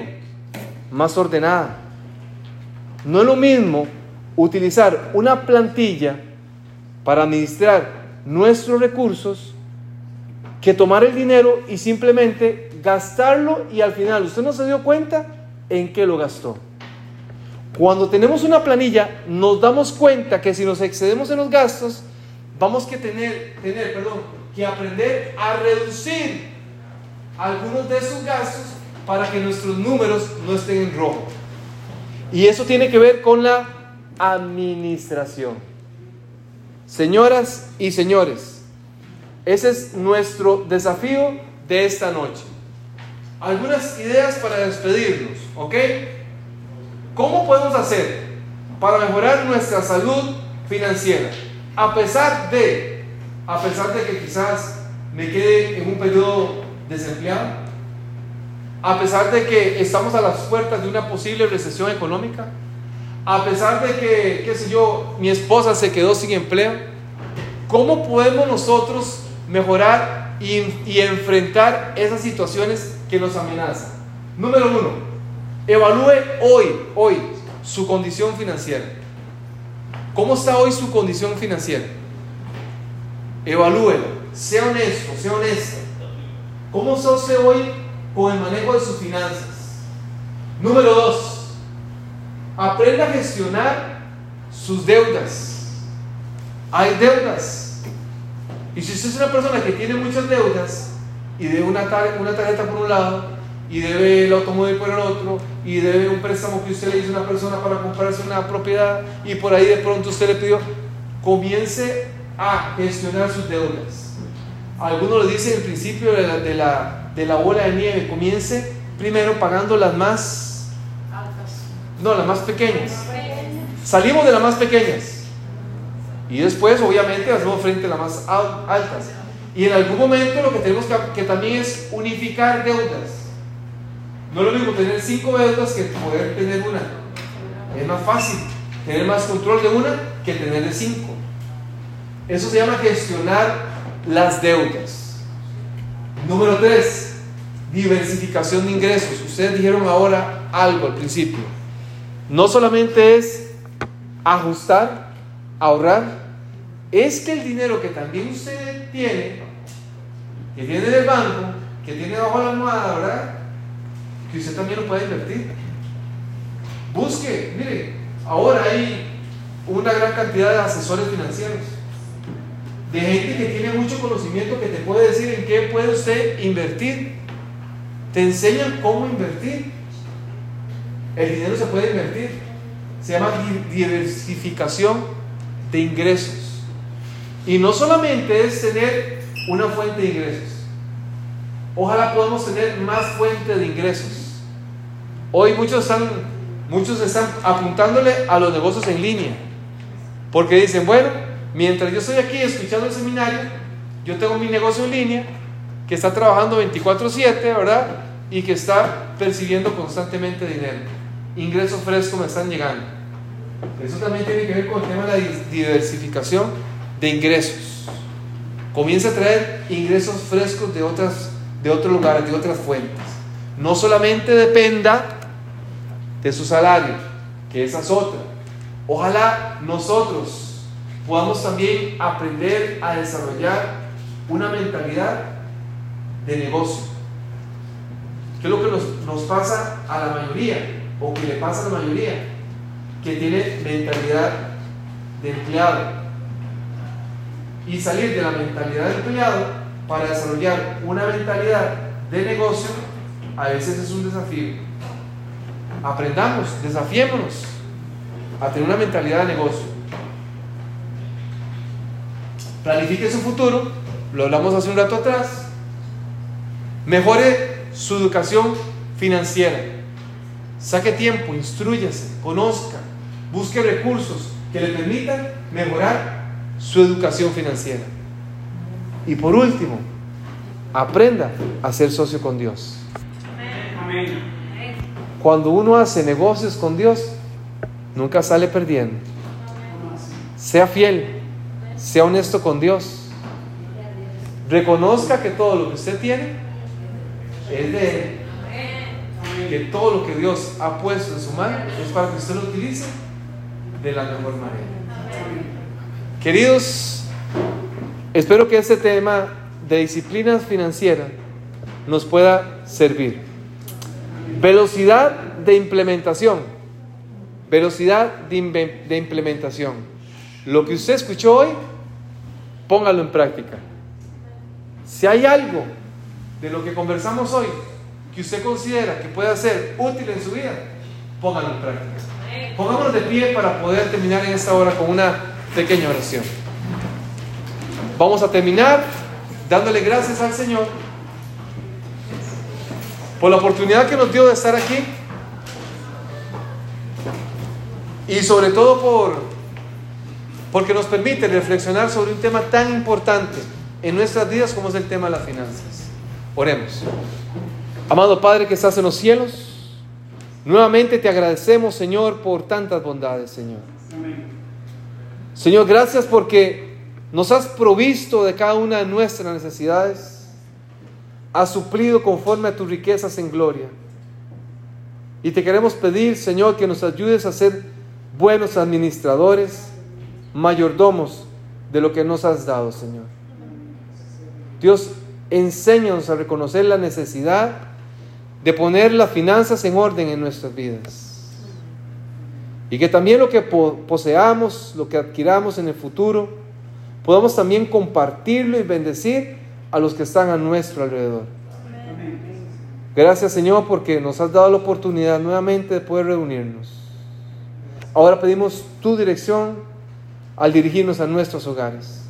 A: más ordenada. No es lo mismo utilizar una plantilla para administrar nuestros recursos que tomar el dinero y simplemente gastarlo y al final usted no se dio cuenta en qué lo gastó. Cuando tenemos una planilla nos damos cuenta que si nos excedemos en los gastos vamos que tener, que aprender a reducir algunos de esos gastos para que nuestros números no estén en rojo. Y eso tiene que ver con la administración. Señoras y señores, ese es nuestro desafío de esta noche. Algunas ideas para despedirnos, ¿ok? ¿Cómo podemos hacer para mejorar nuestra salud financiera? A pesar de, a pesar de que quizás me quede en un periodo desempleado, a pesar de que estamos a las puertas de una posible recesión económica, a pesar de que, qué sé yo, mi esposa se quedó sin empleo, ¿cómo podemos nosotros mejorar y, y enfrentar esas situaciones que nos amenazan? Número uno, evalúe hoy, hoy, su condición financiera. ¿Cómo está hoy su condición financiera? Evalúelo, sea honesto, sea honesta. ¿Cómo está usted hoy con el manejo de sus finanzas? Número dos, aprenda a gestionar sus deudas. Hay deudas. Y si usted es una persona que tiene muchas deudas y debe una, tar- una tarjeta por un lado y debe el automóvil por el otro y debe un préstamo que usted le hizo a una persona para comprarse una propiedad y por ahí de pronto usted le pidió, comience a gestionar sus deudas. Algunos lo dicen el principio de la, de la, de la bola de nieve, comience primero pagando las más, no, las más pequeñas. Salimos de las más pequeñas. Y después, obviamente, hacemos frente a las más al- altas. Y en algún momento lo que tenemos que, que también es unificar deudas. No es lo mismo tener cinco deudas que poder tener una. Es más fácil tener más control de una que tener de cinco. Eso se llama gestionar las deudas. Número tres, diversificación de ingresos. Ustedes dijeron ahora algo al principio. No solamente es ajustar, ahorrar, es que el dinero que también usted tiene, que tiene del banco, que tiene bajo la almohada, ¿verdad? Que usted también lo puede invertir. Busque, mire, ahora hay una gran cantidad de asesores financieros, de gente que tiene mucho conocimiento que te puede decir en qué puede usted invertir. Te enseñan cómo invertir. El dinero se puede invertir. Se llama di- diversificación de ingresos. Y no solamente es tener una fuente de ingresos. Ojalá podamos tener más fuentes de ingresos. Hoy muchos están, muchos están apuntándole a los negocios en línea. Porque dicen, bueno, mientras yo estoy aquí escuchando el seminario, yo tengo mi negocio en línea que está trabajando 24/7, ¿verdad? Y que está percibiendo constantemente dinero. Ingresos frescos me están llegando. Eso también tiene que ver con el tema de la diversificación de ingresos. Comienza a traer ingresos frescos de otras de otros lugares, de otras fuentes. No solamente dependa de su salario, que esa es otra. Ojalá nosotros podamos también aprender a desarrollar una mentalidad de negocio. ¿Qué es lo que nos, nos pasa a la mayoría? O que le pasa a la mayoría, que tiene mentalidad de empleado. Y salir de la mentalidad de empleado para desarrollar una mentalidad de negocio a veces es un desafío. Aprendamos, desafiémonos a tener una mentalidad de negocio. Planifique su futuro, lo hablamos hace un rato atrás. Mejore su educación financiera. Saque tiempo, instruyase, conozca, busque recursos que le permitan mejorar su educación financiera. Y por último, aprenda a ser socio con Dios. Cuando uno hace negocios con Dios, nunca sale perdiendo. Sea fiel, sea honesto con Dios. Reconozca que todo lo que usted tiene es de Él. Que todo lo que Dios ha puesto en su mano es para que usted lo utilice de la mejor manera. Queridos, espero que este tema de disciplina financiera nos pueda servir. Velocidad de implementación. Velocidad de, de implementación. Lo que usted escuchó hoy, póngalo en práctica. Si hay algo de lo que conversamos hoy que usted considera que pueda ser útil en su vida, póngalo en práctica. Pongámonos de pie para poder terminar en esta hora con una pequeña oración. Vamos a terminar dándole gracias al Señor por la oportunidad que nos dio de estar aquí y sobre todo por porque nos permite reflexionar sobre un tema tan importante en nuestras vidas como es el tema de las finanzas. Oremos. Amado Padre que estás en los cielos, nuevamente te agradecemos, Señor, por tantas bondades, Señor.
B: Amén.
A: Señor, gracias porque nos has provisto de cada una de nuestras necesidades, has suplido conforme a tus riquezas en gloria. Y te queremos pedir, Señor, que nos ayudes a ser buenos administradores, mayordomos de lo que nos has dado, Señor. Dios, enséñanos a reconocer la necesidad de poner las finanzas en orden en nuestras vidas. Y que también lo que po- poseamos, lo que adquiramos en el futuro, podamos también compartirlo y bendecir a los que están a nuestro alrededor. Gracias Señor porque nos has dado la oportunidad nuevamente de poder reunirnos. Ahora pedimos tu dirección al dirigirnos a nuestros hogares.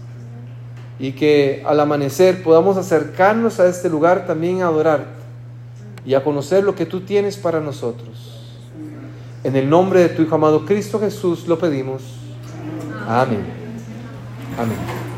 A: Y que al amanecer podamos acercarnos a este lugar también a adorarte y a conocer lo que tú tienes para nosotros. En el nombre de tu Hijo amado Cristo Jesús lo pedimos. Amén. Amén.